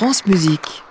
France Musique.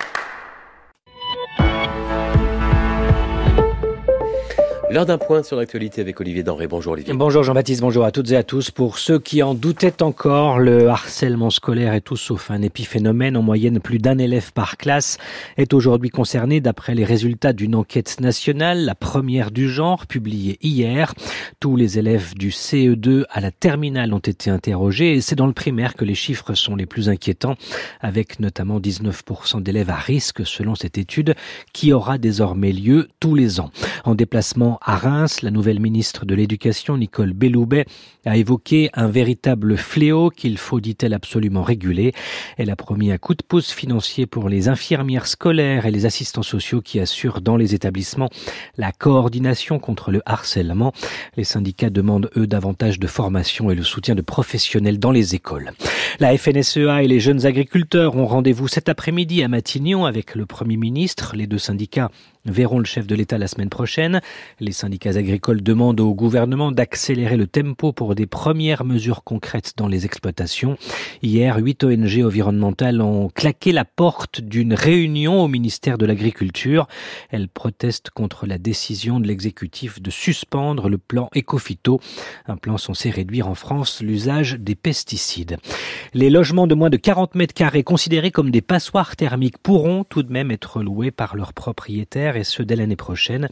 L'heure d'un point sur l'actualité avec Olivier Denré. Bonjour Olivier. Bonjour Jean-Baptiste, bonjour à toutes et à tous. Pour ceux qui en doutaient encore, le harcèlement scolaire est tout sauf un épiphénomène. En moyenne, plus d'un élève par classe est aujourd'hui concerné d'après les résultats d'une enquête nationale, la première du genre, publiée hier. Tous les élèves du CE2 à la terminale ont été interrogés et c'est dans le primaire que les chiffres sont les plus inquiétants, avec notamment 19% d'élèves à risque selon cette étude qui aura désormais lieu tous les ans. En déplacement à Reims, la nouvelle ministre de l'Éducation, Nicole Belloubet, a évoqué un véritable fléau qu'il faut, dit-elle, absolument réguler. Elle a promis un coup de pouce financier pour les infirmières scolaires et les assistants sociaux qui assurent dans les établissements la coordination contre le harcèlement. Les syndicats demandent, eux, davantage de formation et le soutien de professionnels dans les écoles. La FNSEA et les jeunes agriculteurs ont rendez-vous cet après-midi à Matignon avec le Premier ministre. Les deux syndicats verront le chef de l'État la semaine prochaine. Les syndicats agricoles demandent au gouvernement d'accélérer le tempo pour des premières mesures concrètes dans les exploitations. Hier, huit ONG environnementales ont claqué la porte d'une réunion au ministère de l'Agriculture. Elles protestent contre la décision de l'exécutif de suspendre le plan Ecofito, un plan censé réduire en France l'usage des pesticides. Les logements de moins de 40 mètres carrés considérés comme des passoires thermiques pourront tout de même être loués par leurs propriétaires et ce dès l'année prochaine.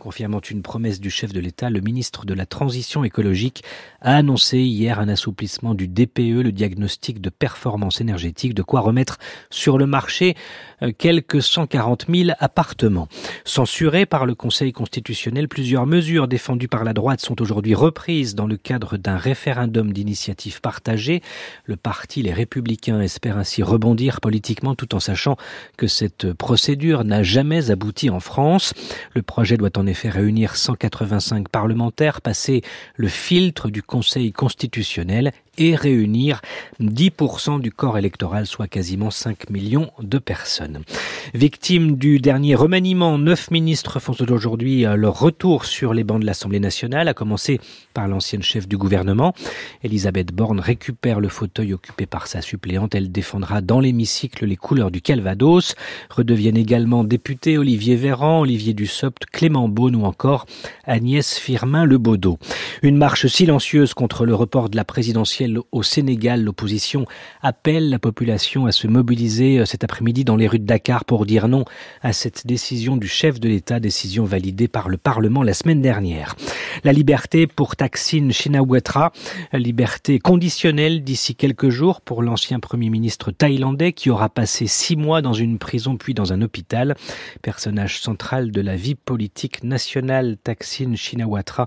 Confirmant une promesse du chef de l'État, le ministre de la Transition écologique a annoncé hier un assouplissement du DPE, le diagnostic de performance énergétique, de quoi remettre sur le marché euh, quelques 140 000 appartements. Censurées par le Conseil constitutionnel, plusieurs mesures défendues par la droite sont aujourd'hui reprises dans le cadre d'un référendum d'initiative partagée. Le parti Les Républicains espère ainsi rebondir politiquement tout en sachant que cette procédure n'a jamais abouti en France. Le projet doit en effet réunir 185 parlementaires, passer le filtre du Conseil constitutionnel et réunir 10% du corps électoral, soit quasiment 5 millions de personnes. Victimes du dernier remaniement, neuf ministres font aujourd'hui euh, leur retour sur les bancs de l'Assemblée nationale, à commencer par l'ancienne chef du gouvernement. Elisabeth Borne récupère le fauteuil occupé par sa suppléante. Elle défendra dans l'hémicycle les couleurs du Calvados. Redeviennent également députés Olivier Véran, Olivier Dussopt, Clément Beaune ou encore Agnès Firmin-Lebaudot. Une marche silencieuse contre le report de la présidentielle au Sénégal. L'opposition appelle la population à se mobiliser euh, cet après-midi dans les rues de Dakar pour dire non à cette décision du chef de l'État, décision validée par le Parlement la semaine dernière. La liberté pour Taksin Shinawatra, liberté conditionnelle d'ici quelques jours pour l'ancien Premier ministre thaïlandais qui aura passé six mois dans une prison puis dans un hôpital. Personnage central de la vie politique nationale, Taksin Shinawatra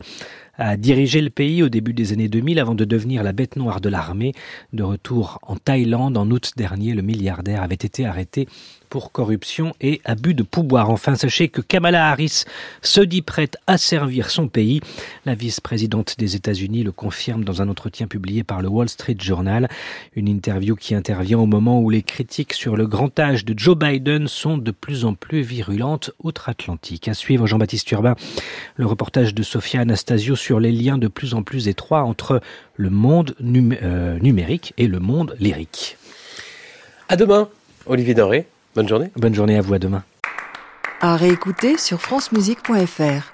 a dirigé le pays au début des années 2000 avant de devenir la bête noire de l'armée. De retour en Thaïlande en août dernier, le milliardaire avait été arrêté pour corruption et abus de pouvoir. Enfin, sachez que Kamala Harris se dit prête à servir son pays. La vice-présidente des États-Unis le confirme dans un entretien publié par le Wall Street Journal. Une interview qui intervient au moment où les critiques sur le grand âge de Joe Biden sont de plus en plus virulentes outre-Atlantique. À suivre Jean-Baptiste Urbain, le reportage de Sophia Anastasio sur les liens de plus en plus étroits entre le monde euh, numérique et le monde lyrique. À demain, Olivier Doré. Bonne journée. Bonne journée à vous, à demain. À réécouter sur francemusique.fr.